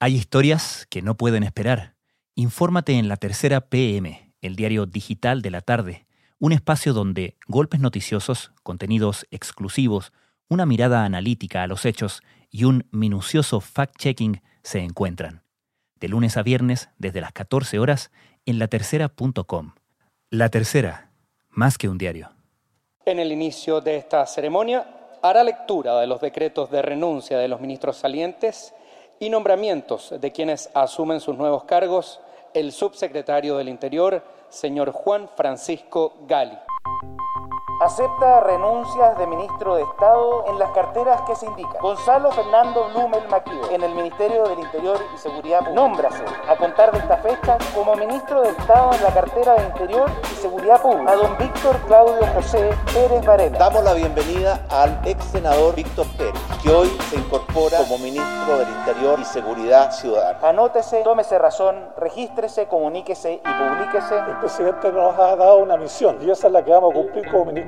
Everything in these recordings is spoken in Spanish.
Hay historias que no pueden esperar. Infórmate en la tercera PM, el diario digital de la tarde, un espacio donde golpes noticiosos, contenidos exclusivos, una mirada analítica a los hechos y un minucioso fact-checking se encuentran. De lunes a viernes, desde las 14 horas, en latercera.com. La Tercera, más que un diario. En el inicio de esta ceremonia hará lectura de los decretos de renuncia de los ministros salientes y nombramientos de quienes asumen sus nuevos cargos el subsecretario del Interior, señor Juan Francisco Gali. Acepta renuncias de ministro de Estado en las carteras que se indican. Gonzalo Fernando Blumel Maquío, en el Ministerio del Interior y Seguridad Pública. Nómbrase, a contar de esta fecha, como ministro de Estado en la cartera de Interior y Seguridad Pública, a don Víctor Claudio José Pérez Varela. Damos la bienvenida al ex senador Víctor Pérez, que hoy se incorpora como ministro del Interior y Seguridad Ciudadana. Anótese, tómese razón, regístrese, comuníquese y publíquese. El presidente nos ha dado una misión y esa es la que vamos a cumplir como ministro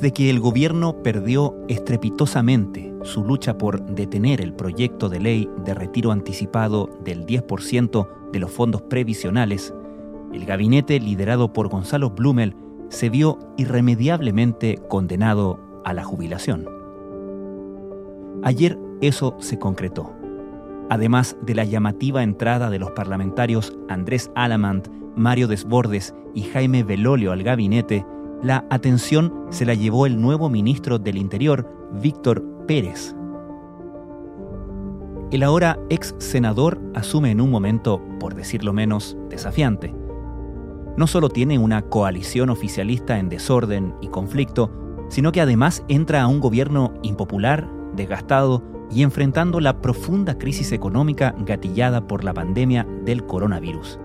Desde que el gobierno perdió estrepitosamente su lucha por detener el proyecto de ley de retiro anticipado del 10% de los fondos previsionales, el gabinete liderado por Gonzalo Blumel se vio irremediablemente condenado a la jubilación. Ayer eso se concretó. Además de la llamativa entrada de los parlamentarios Andrés Alamant, Mario Desbordes y Jaime Belolio al gabinete, la atención se la llevó el nuevo ministro del Interior, Víctor Pérez. El ahora ex senador asume en un momento, por decirlo menos, desafiante. No solo tiene una coalición oficialista en desorden y conflicto, sino que además entra a un gobierno impopular, desgastado y enfrentando la profunda crisis económica gatillada por la pandemia del coronavirus.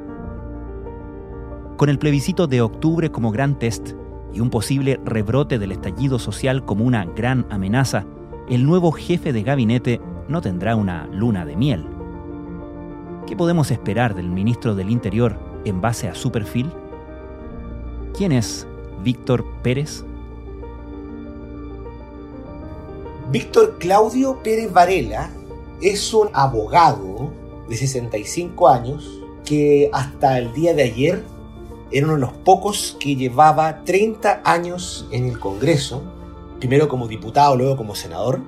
Con el plebiscito de octubre como gran test, y un posible rebrote del estallido social como una gran amenaza, el nuevo jefe de gabinete no tendrá una luna de miel. ¿Qué podemos esperar del ministro del Interior en base a su perfil? ¿Quién es Víctor Pérez? Víctor Claudio Pérez Varela es un abogado de 65 años que hasta el día de ayer era uno de los pocos que llevaba 30 años en el Congreso, primero como diputado, luego como senador.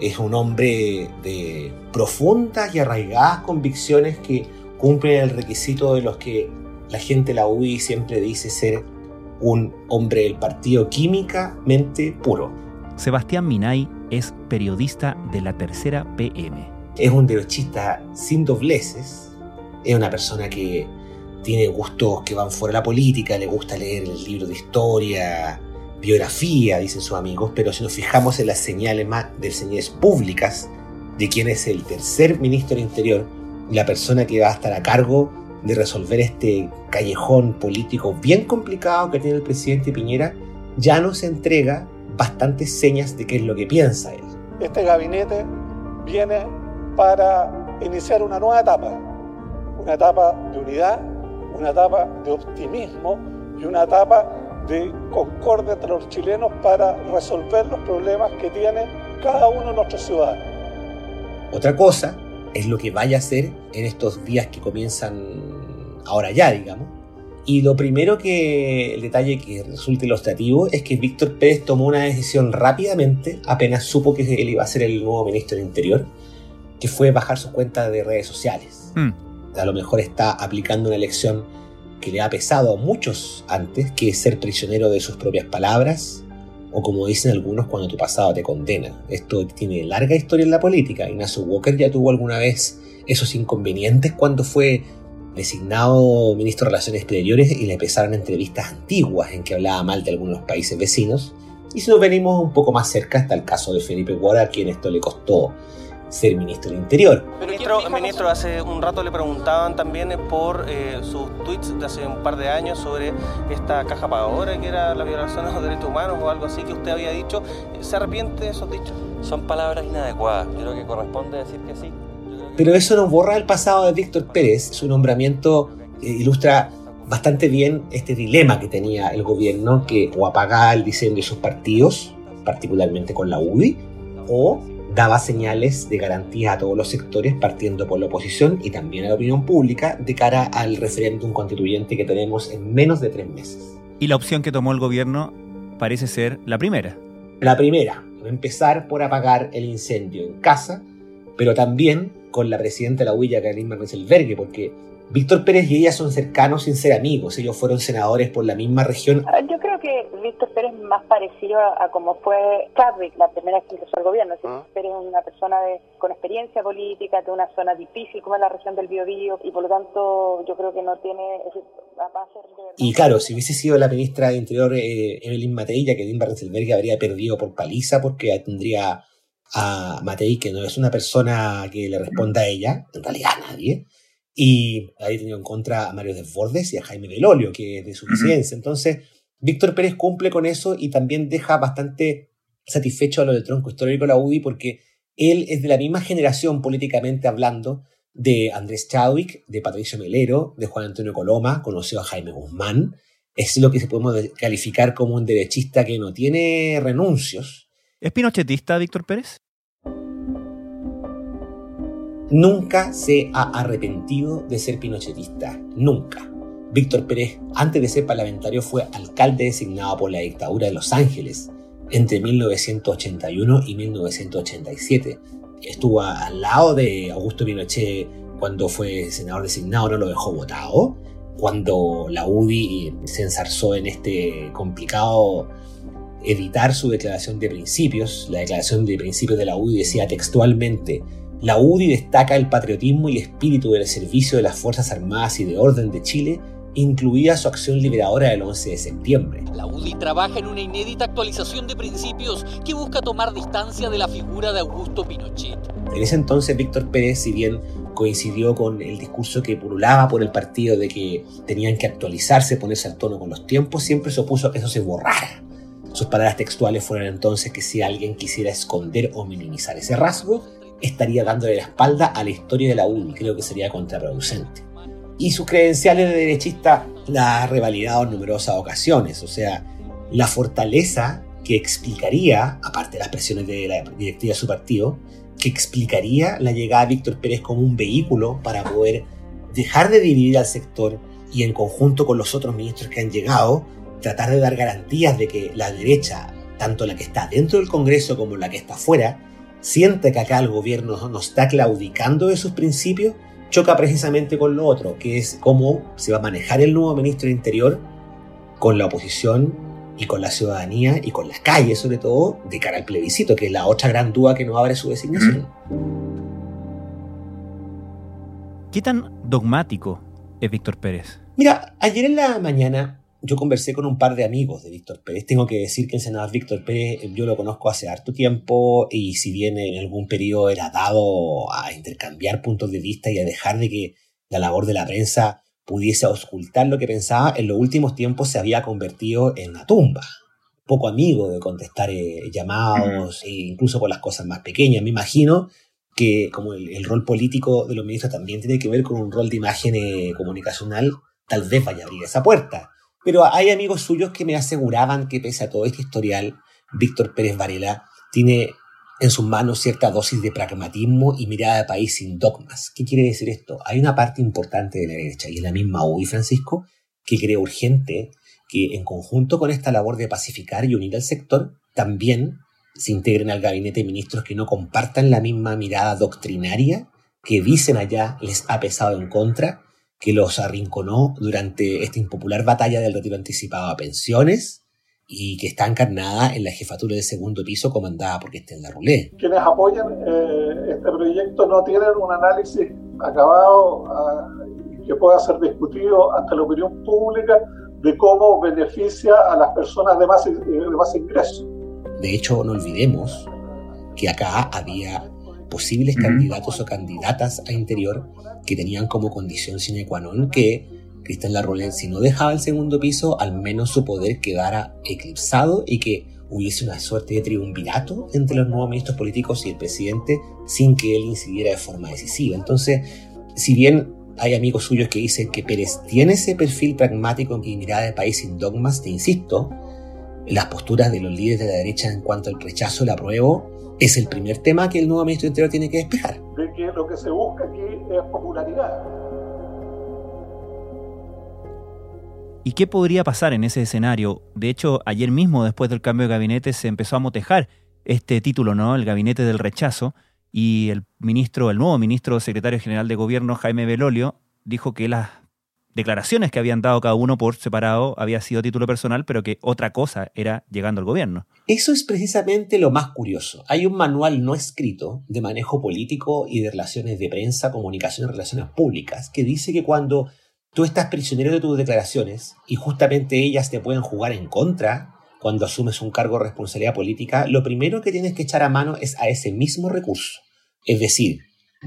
Es un hombre de profundas y arraigadas convicciones que cumplen el requisito de los que la gente de la UI siempre dice ser un hombre del partido químicamente puro. Sebastián Minay es periodista de la tercera PM. Es un derechista sin dobleces, es una persona que tiene gustos que van fuera de la política, le gusta leer el libro de historia, biografía, dicen sus amigos, pero si nos fijamos en las señales más de señales públicas de quién es el tercer ministro del Interior, la persona que va a estar a cargo de resolver este callejón político bien complicado que tiene el presidente Piñera, ya nos entrega bastantes señas de qué es lo que piensa él. Este gabinete viene para iniciar una nueva etapa, una etapa de unidad, una etapa de optimismo y una etapa de concordia entre los chilenos para resolver los problemas que tiene cada uno de nuestros ciudadanos. Otra cosa es lo que vaya a hacer en estos días que comienzan ahora ya, digamos. Y lo primero que, el detalle que resulta ilustrativo es que Víctor Pérez tomó una decisión rápidamente, apenas supo que él iba a ser el nuevo ministro del Interior, que fue bajar su cuenta de redes sociales. Mm a lo mejor está aplicando una lección que le ha pesado a muchos antes, que ser prisionero de sus propias palabras, o como dicen algunos, cuando tu pasado te condena. Esto tiene larga historia en la política. Ignacio Walker ya tuvo alguna vez esos inconvenientes cuando fue designado ministro de Relaciones Exteriores y le pesaron entrevistas antiguas en que hablaba mal de algunos países vecinos. Y si nos venimos un poco más cerca, está el caso de Felipe Guara, a quien esto le costó ser ministro del Interior. Ministro, ministro, hace un rato le preguntaban también por eh, sus tweets de hace un par de años sobre esta caja pagadora que era la violación de los derechos humanos o algo así que usted había dicho. ¿Se arrepiente de esos dichos? Son palabras inadecuadas. Yo creo que corresponde decir que sí. Pero eso no borra el pasado de Víctor Pérez. Su nombramiento eh, ilustra bastante bien este dilema que tenía el gobierno, que o apagaba el diseño de sus partidos, particularmente con la UDI, o daba señales de garantía a todos los sectores, partiendo por la oposición y también a la opinión pública, de cara al referéndum constituyente que tenemos en menos de tres meses. Y la opción que tomó el gobierno parece ser la primera. La primera, empezar por apagar el incendio en casa, pero también con la presidenta de la huilla, Karin Marmenselbergue, porque Víctor Pérez y ella son cercanos sin ser amigos. Ellos fueron senadores por la misma región. Ah, yo creo que Víctor Pérez es más parecido a, como fue Chadwick, la primera vez que ingresó al gobierno. ¿Ah? Pérez es una persona con experiencia política, de una zona difícil como es la región del Biobío, y por lo tanto yo creo que no tiene... y claro, si hubiese sido la ministra de Interior eh, Evelyn Matei, ya que Dean Barrenselberg habría perdido por paliza porque tendría a Matei, que no es una persona que le responda a ella, en realidad a nadie, y ahí tenido en contra a Mario Desbordes y a Jaime Belolio, que es de su presidencia. Entonces, Víctor Pérez cumple con eso y también deja bastante satisfecho a lo del tronco histórico de la UDI porque él es de la misma generación políticamente hablando de Andrés Chadwick, de Patricio Melero, de Juan Antonio Coloma, conoció a Jaime Guzmán. Es lo que se podemos calificar como un derechista que no tiene renuncios. ¿Es pinochetista Víctor Pérez? nunca se ha arrepentido de ser pinochetista, nunca. Víctor Pérez, antes de ser parlamentario, fue alcalde designado por la dictadura de Los Ángeles entre 1981 y 1987. Estuvo al lado de Augusto Pinochet cuando fue senador designado, no lo dejó votado. Cuando la UDI se ensarzó en este complicado editar su declaración de principios, la declaración de principios de la UDI decía textualmente, la UDI destaca el patriotismo y espíritu del servicio de las Fuerzas Armadas y de Orden de Chile, incluida su acción liberadora del 11 de septiembre. La UDI trabaja en una inédita actualización de principios que busca tomar distancia de la figura de Augusto Pinochet. En ese entonces, Víctor Pérez, si bien coincidió con el discurso que pululaba por el partido de que tenían que actualizarse, ponerse al tono con los tiempos, siempre se opuso a que eso se borrara. Sus palabras textuales fueron entonces que si alguien quisiera esconder o minimizar ese rasgo, estaría dándole la espalda a la historia de la UDI, creo que sería contraproducente. Y sus credenciales de derechista la ha revalidado en numerosas ocasiones, o sea, la fortaleza que explicaría, aparte de las presiones de la directiva de su partido, que explicaría la llegada de Víctor Pérez como un vehículo para poder dejar de dividir al sector y en conjunto con los otros ministros que han llegado, tratar de dar garantías de que la derecha, tanto la que está dentro del Congreso como la que está fuera, siente que acá el gobierno no está claudicando de sus principios, choca precisamente con lo otro, que es cómo se va a manejar el nuevo ministro de Interior con la oposición y con la ciudadanía y con las calles, sobre todo, de cara al plebiscito, que es la otra gran duda que no abre su designación. ¿Qué tan dogmático es Víctor Pérez? Mira, ayer en la mañana yo conversé con un par de amigos de Víctor Pérez. Tengo que decir que el senador Víctor Pérez yo lo conozco hace harto tiempo y si bien en algún periodo era dado a intercambiar puntos de vista y a dejar de que la labor de la prensa pudiese ocultar lo que pensaba, en los últimos tiempos se había convertido en una tumba. Poco amigo de contestar eh, llamados, e incluso por las cosas más pequeñas. Me imagino que como el, rol político de los ministros también tiene que ver con un rol de imagen eh, comunicacional, tal vez vaya a abrir esa puerta. Pero hay amigos suyos que me aseguraban que pese a todo este historial, Víctor Pérez Varela tiene en sus manos cierta dosis de pragmatismo y mirada de país sin dogmas. ¿Qué quiere decir esto? Hay una parte importante de la derecha y en la misma UI, Francisco, que cree urgente que en conjunto con esta labor de pacificar y unir al sector, también se integren al gabinete de ministros que no compartan la misma mirada doctrinaria que dicen allá les ha pesado en contra que los arrinconó durante esta impopular batalla del retiro anticipado a pensiones y que está encarnada en la jefatura de segundo piso comandada por la Rulé. Quienes apoyan eh, este proyecto no tienen un análisis acabado ah, que pueda ser discutido ante la opinión pública de cómo beneficia a las personas de más, de más ingresos. De hecho, no olvidemos que acá había posibles candidatos o candidatas a interior que tenían como condición sine qua non que Cristian Larroulet, si no dejaba el segundo piso, al menos su poder quedara eclipsado y que hubiese una suerte de triunvirato entre los nuevos ministros políticos y el presidente sin que él incidiera de forma decisiva. Entonces, si bien hay amigos suyos que dicen que Pérez tiene ese perfil pragmático y mirada de país sin dogmas, te insisto, las posturas de los líderes de la derecha en cuanto al rechazo, el apruebo, es el primer tema que el nuevo ministro de Interior tiene que despejar. De que lo que se busca aquí es popularidad. ¿Y qué podría pasar en ese escenario? De hecho, ayer mismo, después del cambio de gabinete, se empezó a motejar este título, ¿no? El gabinete del rechazo. Y el ministro, el nuevo ministro secretario general de gobierno, Jaime Belolio, dijo que las declaraciones que habían dado cada uno por separado había sido título personal, pero que otra cosa era llegando al gobierno. Eso es precisamente lo más curioso. Hay un manual no escrito de manejo político y de relaciones de prensa, comunicación y relaciones públicas que dice que cuando tú estás prisionero de tus declaraciones y justamente ellas te pueden jugar en contra cuando asumes un cargo de responsabilidad política, lo primero que tienes que echar a mano es a ese mismo recurso. Es decir,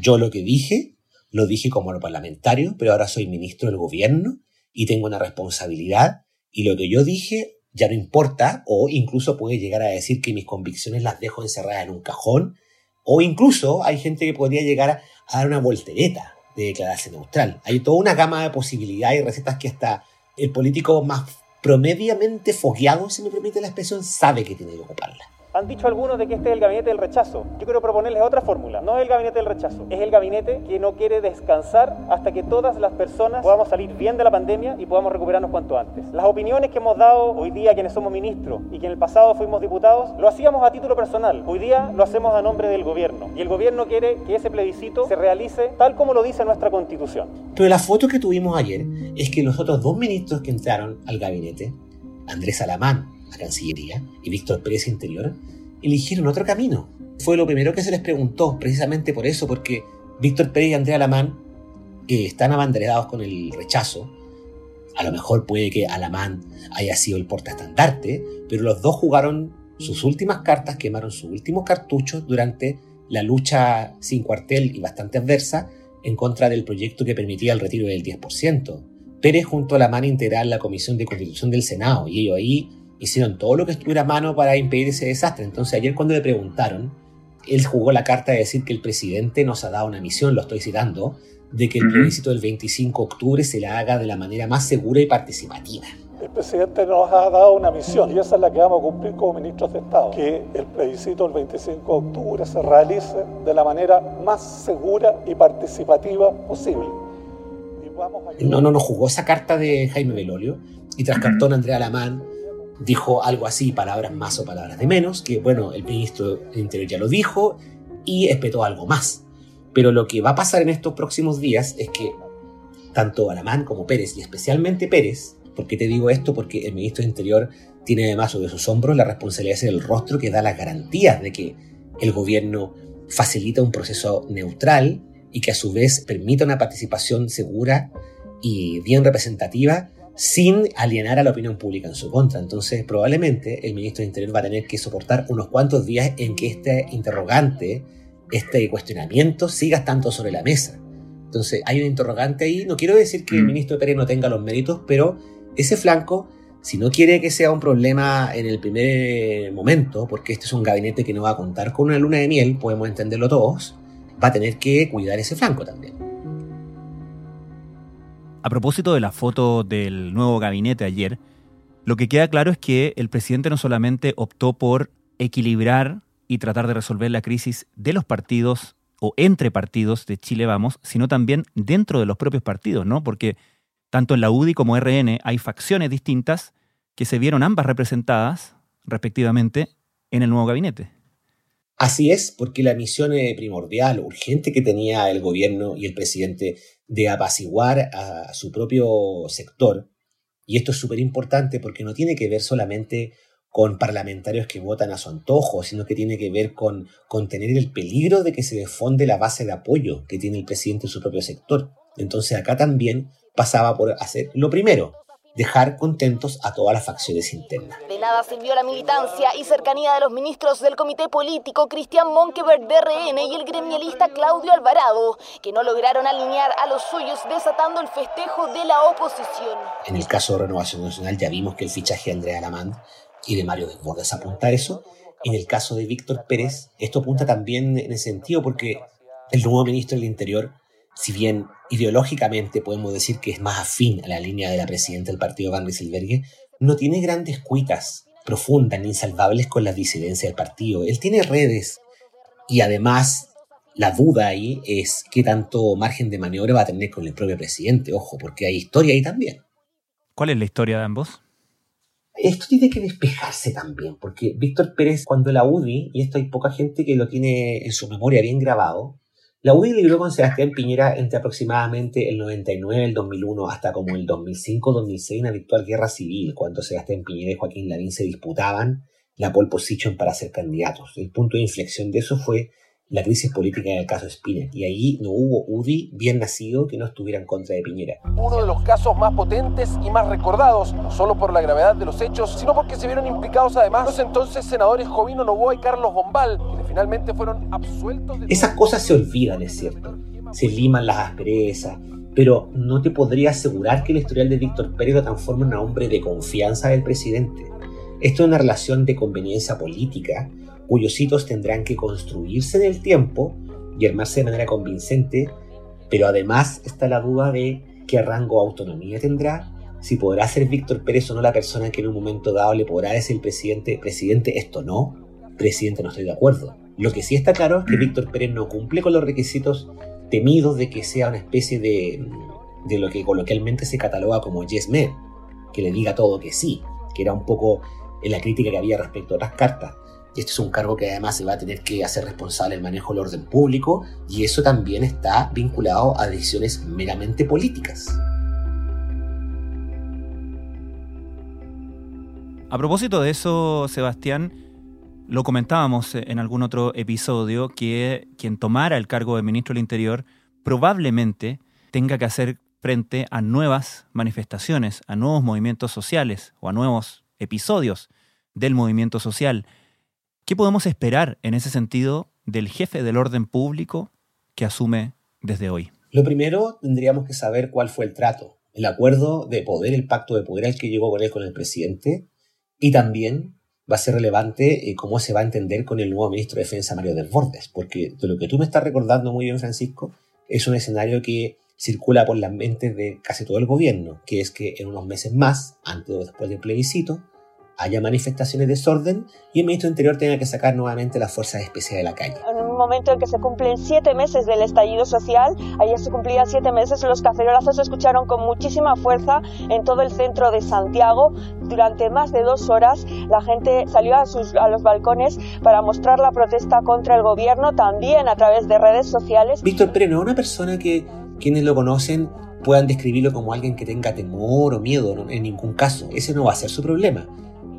yo lo que dije, lo dije como parlamentario, pero ahora soy ministro del gobierno y tengo una responsabilidad y lo que yo dije ya no importa o incluso puede llegar a decir que mis convicciones las dejo encerradas en un cajón o incluso hay gente que podría llegar a dar una voltereta de declararse neutral. Hay toda una gama de posibilidades y recetas que hasta el político más promediamente fogueado, si me permite la expresión, sabe que tiene que ocuparla. Han dicho algunos de que este es el gabinete del rechazo. Yo quiero proponerles otra fórmula. No es el gabinete del rechazo. Es el gabinete que no quiere descansar hasta que todas las personas podamos salir bien de la pandemia y podamos recuperarnos cuanto antes. Las opiniones que hemos dado hoy día quienes somos ministros y que en el pasado fuimos diputados, lo hacíamos a título personal. Hoy día lo hacemos a nombre del gobierno. Y el gobierno quiere que ese plebiscito se realice tal como lo dice nuestra constitución. Pero la foto que tuvimos ayer es que los otros dos ministros que entraron al gabinete, Andrés Alamán, a Cancillería, y Víctor Pérez Interior, eligieron otro camino. Fue lo primero que se les preguntó, precisamente por eso, porque Víctor Pérez y Andrea Alamán eh, están abanderados con el rechazo. A lo mejor puede que Alamán haya sido el portaestandarte, pero los dos jugaron sus últimas cartas, quemaron sus últimos cartuchos durante la lucha sin cuartel y bastante adversa en contra del proyecto que permitía el retiro del 10%. Pérez junto a Alamán integrar la Comisión de Constitución del Senado y ellos ahí hicieron todo lo que estuviera a mano para impedir ese desastre. Entonces ayer cuando le preguntaron, él jugó la carta de decir que el presidente nos ha dado una misión, lo estoy citando, de que el plebiscito del 25 de octubre se la haga de la manera más segura y participativa. El presidente nos ha dado una misión y esa es la que vamos a cumplir como ministros de Estado, que el plebiscito del 25 de octubre se realice de la manera más segura y participativa posible. no, no, no jugó esa carta de Jaime Belolio y tras cartón Andrea Alamán dijo algo así, palabras más o palabras de menos, que bueno, el ministro del Interior ya lo dijo y espetó algo más. Pero lo que va a pasar en estos próximos días es que tanto Alamán como Pérez, y especialmente Pérez, ¿por qué te digo esto? Porque el ministro del Interior tiene además sobre sus hombros la responsabilidad de ser el rostro que da las garantías de que el gobierno facilita un proceso neutral y que a su vez permita una participación segura y bien representativa sin alienar a la opinión pública en su contra. Entonces, probablemente el ministro de Interior va a tener que soportar unos cuantos días en que este interrogante, este cuestionamiento, siga tanto sobre la mesa. Entonces, hay un interrogante ahí. No quiero decir que el mm. ministro Pérez no tenga los méritos, pero ese flanco, si no quiere que sea un problema en el primer momento, porque este es un gabinete que no va a contar con una luna de miel, podemos entenderlo todos, va a tener que cuidar ese flanco también. A propósito de la foto del nuevo gabinete ayer, lo que queda claro es que el presidente no solamente optó por equilibrar y tratar de resolver la crisis de los partidos o entre partidos de Chile Vamos, sino también dentro de los propios partidos, ¿no? Porque tanto en la UDI como RN hay facciones distintas que se vieron ambas representadas, respectivamente, en el nuevo gabinete. Así es, porque la misión primordial, urgente que tenía el gobierno y el presidente de apaciguar a su propio sector, y esto es súper importante porque no tiene que ver solamente con parlamentarios que votan a su antojo, sino que tiene que ver con contener el peligro de que se defonde la base de apoyo que tiene el presidente en su propio sector. Entonces acá también pasaba por hacer lo primero, dejar contentos a todas las facciones internas. De nada sirvió la militancia y cercanía de los ministros del comité político Cristian Monkeberg de RN y el gremialista Claudio Alvarado, que no lograron alinear a los suyos desatando el festejo de la oposición. En el caso de Renovación Nacional ya vimos que el fichaje de Andrea Alamán y de Mario Desbordes apunta a eso. En el caso de Víctor Pérez, esto apunta también en ese sentido porque el nuevo ministro del Interior si bien ideológicamente podemos decir que es más afín a la línea de la presidenta del partido Van Rieselberghe, no tiene grandes cuitas profundas ni insalvables con la disidencia del partido. Él tiene redes y además la duda ahí es qué tanto margen de maniobra va a tener con el propio presidente, ojo, porque hay historia ahí también. ¿Cuál es la historia de ambos? Esto tiene que despejarse también, porque Víctor Pérez, cuando la UDI, y esto hay poca gente que lo tiene en su memoria bien grabado, la UDI libró con Sebastián Piñera entre aproximadamente el 99 y el 2001 hasta como el 2005-2006 una virtual guerra civil, cuando Sebastián Piñera y Joaquín Lavín se disputaban la pole position para ser candidatos. El punto de inflexión de eso fue la crisis política en el caso Spinner. Y ahí no hubo UDI bien nacido que no estuviera en contra de Piñera. Uno de los casos más potentes y más recordados, no solo por la gravedad de los hechos, sino porque se vieron implicados además los entonces senadores Jovino Novoa y Carlos Bombal, quienes finalmente fueron absueltos de... Esas cosas se olvidan, es cierto. Se liman las asperezas, pero no te podría asegurar que el historial de Víctor Pérez lo transforme en un hombre de confianza del presidente. Esto es una relación de conveniencia política cuyos hitos tendrán que construirse en el tiempo y armarse de manera convincente, pero además está la duda de qué rango de autonomía tendrá, si podrá ser Víctor Pérez o no la persona que en un momento dado le podrá decir presidente, presidente, esto no, presidente, no estoy de acuerdo. Lo que sí está claro es que Víctor Pérez no cumple con los requisitos temidos de que sea una especie de, de lo que coloquialmente se cataloga como yes man, que le diga todo que sí, que era un poco en la crítica que había respecto a otras cartas. Y este es un cargo que además se va a tener que hacer responsable del manejo del orden público y eso también está vinculado a decisiones meramente políticas. A propósito de eso, Sebastián, lo comentábamos en algún otro episodio que quien tomara el cargo de ministro del Interior probablemente tenga que hacer frente a nuevas manifestaciones, a nuevos movimientos sociales o a nuevos episodios del movimiento social. ¿Qué podemos esperar en ese sentido del jefe del orden público que asume desde hoy? Lo primero, tendríamos que saber cuál fue el trato, el acuerdo de poder, el pacto de poder al que llegó con él con el presidente, y también va a ser relevante eh, cómo se va a entender con el nuevo ministro de Defensa, Mario Desbordes, porque de lo que tú me estás recordando muy bien, Francisco, es un escenario que circula por las mentes de casi todo el gobierno, que es que en unos meses más, antes o después del plebiscito, haya manifestaciones de desorden y el ministro del Interior tenga que sacar nuevamente las fuerzas especiales de la calle. En un momento en que se cumplen siete meses del estallido social, ayer se cumplían siete meses, los cacerolazos se escucharon con muchísima fuerza en todo el centro de Santiago. Durante más de dos horas la gente salió a, sus, a los balcones para mostrar la protesta contra el gobierno, también a través de redes sociales. Víctor Pérez no es una persona que quienes lo conocen puedan describirlo como alguien que tenga temor o miedo, en ningún caso. Ese no va a ser su problema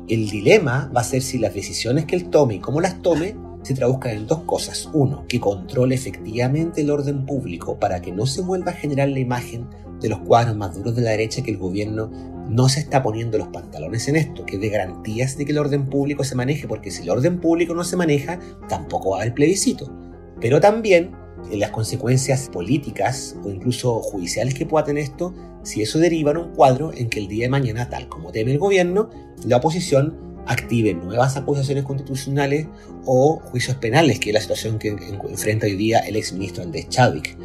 el dilema va a ser si las decisiones que él tome y cómo las tome se traduzcan en dos cosas. Uno, que controle efectivamente el orden público para que no se vuelva a generar la imagen de los cuadros más duros de la derecha que el gobierno no se está poniendo los pantalones en esto, que de garantías de que el orden público se maneje, porque si el orden público no se maneja, tampoco va a haber plebiscito. Pero también las consecuencias políticas o incluso judiciales que pueda tener esto, si eso deriva en un cuadro en que el día de mañana, tal como teme el gobierno, la oposición active nuevas acusaciones constitucionales o juicios penales, que es la situación que enfrenta hoy día el exministro Andrés Chadwick.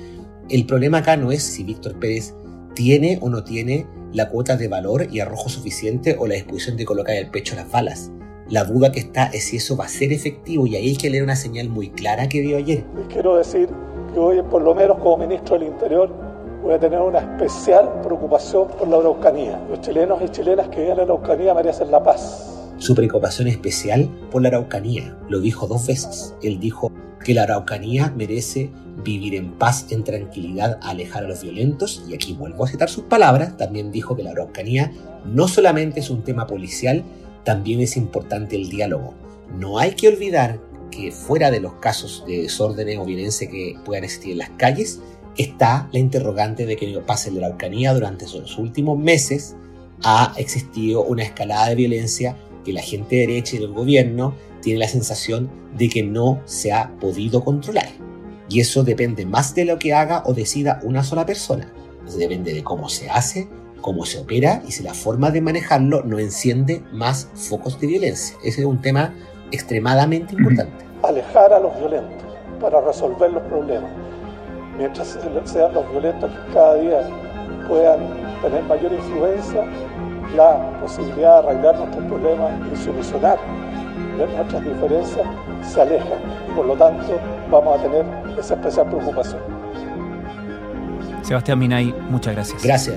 El problema acá no es si Víctor Pérez tiene o no tiene la cuota de valor y arrojo suficiente o la disposición de colocar el pecho a las balas. La duda que está es si eso va a ser efectivo y ahí hay que leer una señal muy clara que dio ayer. quiero decir que hoy, por lo menos como ministro del Interior, voy a tener una especial preocupación por la Araucanía. Los chilenos y chilenas que viven a la Araucanía merecen la paz. Su preocupación especial por la Araucanía, lo dijo dos veces. Él dijo que la Araucanía merece vivir en paz, en tranquilidad, alejar a los violentos, y aquí vuelvo a citar sus palabras, también dijo que la Araucanía no solamente es un tema policial, también es importante el diálogo. No hay que olvidar que fuera de los casos de desórdenes o violencia que puedan existir en las calles, está la interrogante de que pase la Araucanía durante sus últimos meses ha existido una escalada de violencia que la gente derecha y del gobierno tiene la sensación de que no se ha podido controlar. Y eso depende más de lo que haga o decida una sola persona. depende de cómo se hace, cómo se opera y si la forma de manejarlo no enciende más focos de violencia. Ese es un tema extremadamente importante. Alejar a los violentos para resolver los problemas. Mientras sean los violentos que cada día puedan tener mayor influencia, la posibilidad de arreglar nuestros problemas y solucionar nuestras diferencias se aleja y por lo tanto vamos a tener esa especial preocupación. Sebastián Minay, muchas gracias. Gracias,